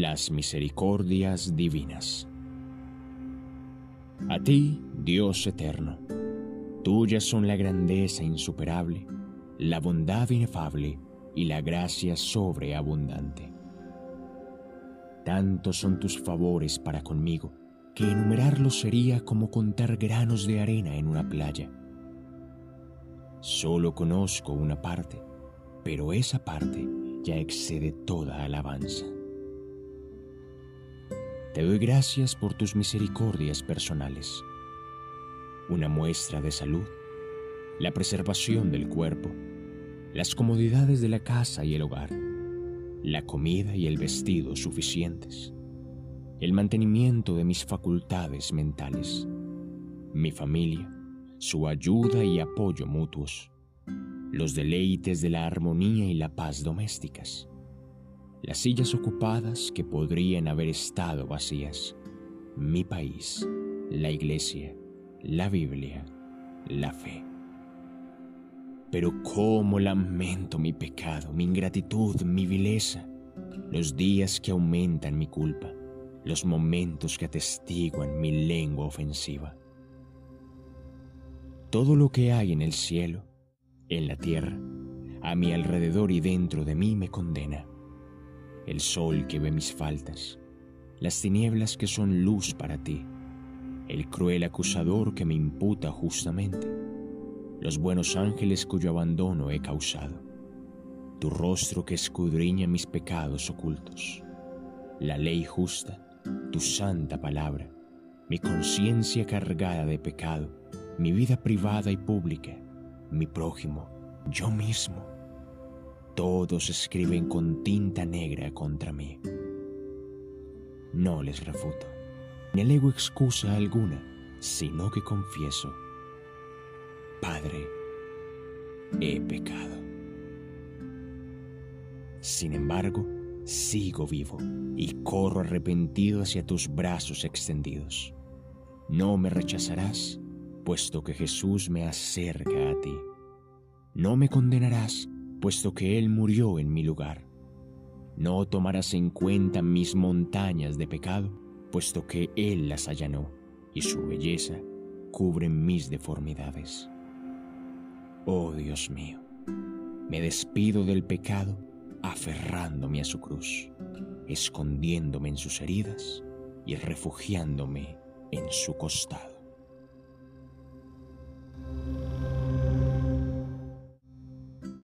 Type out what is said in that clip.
las misericordias divinas. A ti, Dios eterno, tuyas son la grandeza insuperable, la bondad inefable y la gracia sobreabundante. Tantos son tus favores para conmigo, que enumerarlos sería como contar granos de arena en una playa. Solo conozco una parte, pero esa parte ya excede toda alabanza. Te doy gracias por tus misericordias personales, una muestra de salud, la preservación del cuerpo, las comodidades de la casa y el hogar, la comida y el vestido suficientes, el mantenimiento de mis facultades mentales, mi familia, su ayuda y apoyo mutuos, los deleites de la armonía y la paz domésticas, las sillas ocupadas que podrían haber estado vacías, mi país, la iglesia, la Biblia, la fe. Pero cómo lamento mi pecado, mi ingratitud, mi vileza, los días que aumentan mi culpa, los momentos que atestiguan mi lengua ofensiva. Todo lo que hay en el cielo, en la tierra, a mi alrededor y dentro de mí me condena. El sol que ve mis faltas, las tinieblas que son luz para ti, el cruel acusador que me imputa justamente, los buenos ángeles cuyo abandono he causado, tu rostro que escudriña mis pecados ocultos, la ley justa, tu santa palabra, mi conciencia cargada de pecado, mi vida privada y pública, mi prójimo, yo mismo. Todos escriben con tinta negra contra mí. No les refuto, ni alego excusa alguna, sino que confieso, Padre, he pecado. Sin embargo, sigo vivo y corro arrepentido hacia tus brazos extendidos. No me rechazarás puesto que Jesús me acerca a ti. No me condenarás, puesto que Él murió en mi lugar. No tomarás en cuenta mis montañas de pecado, puesto que Él las allanó, y su belleza cubre mis deformidades. Oh Dios mío, me despido del pecado aferrándome a su cruz, escondiéndome en sus heridas y refugiándome en su costado.